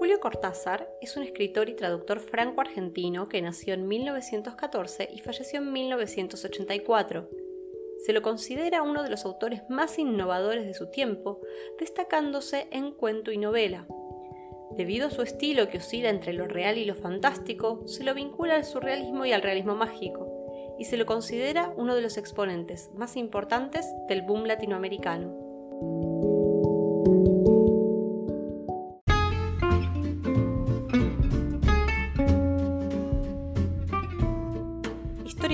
Julio Cortázar es un escritor y traductor franco-argentino que nació en 1914 y falleció en 1984. Se lo considera uno de los autores más innovadores de su tiempo, destacándose en cuento y novela. Debido a su estilo que oscila entre lo real y lo fantástico, se lo vincula al surrealismo y al realismo mágico, y se lo considera uno de los exponentes más importantes del boom latinoamericano.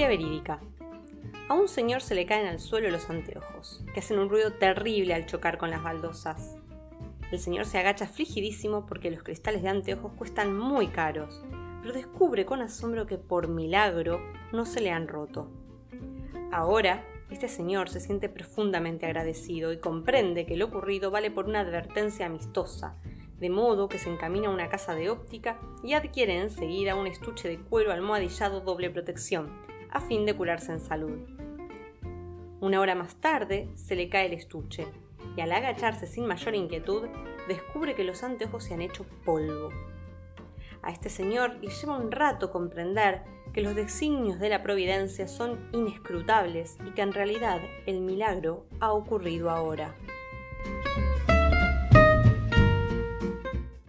Verídica. A un señor se le caen al suelo los anteojos, que hacen un ruido terrible al chocar con las baldosas. El señor se agacha afligidísimo porque los cristales de anteojos cuestan muy caros, pero descubre con asombro que por milagro no se le han roto. Ahora, este señor se siente profundamente agradecido y comprende que lo ocurrido vale por una advertencia amistosa, de modo que se encamina a una casa de óptica y adquiere enseguida un estuche de cuero almohadillado doble protección, a fin de curarse en salud. Una hora más tarde se le cae el estuche y al agacharse sin mayor inquietud descubre que los anteojos se han hecho polvo. A este señor le lleva un rato comprender que los designios de la providencia son inescrutables y que en realidad el milagro ha ocurrido ahora.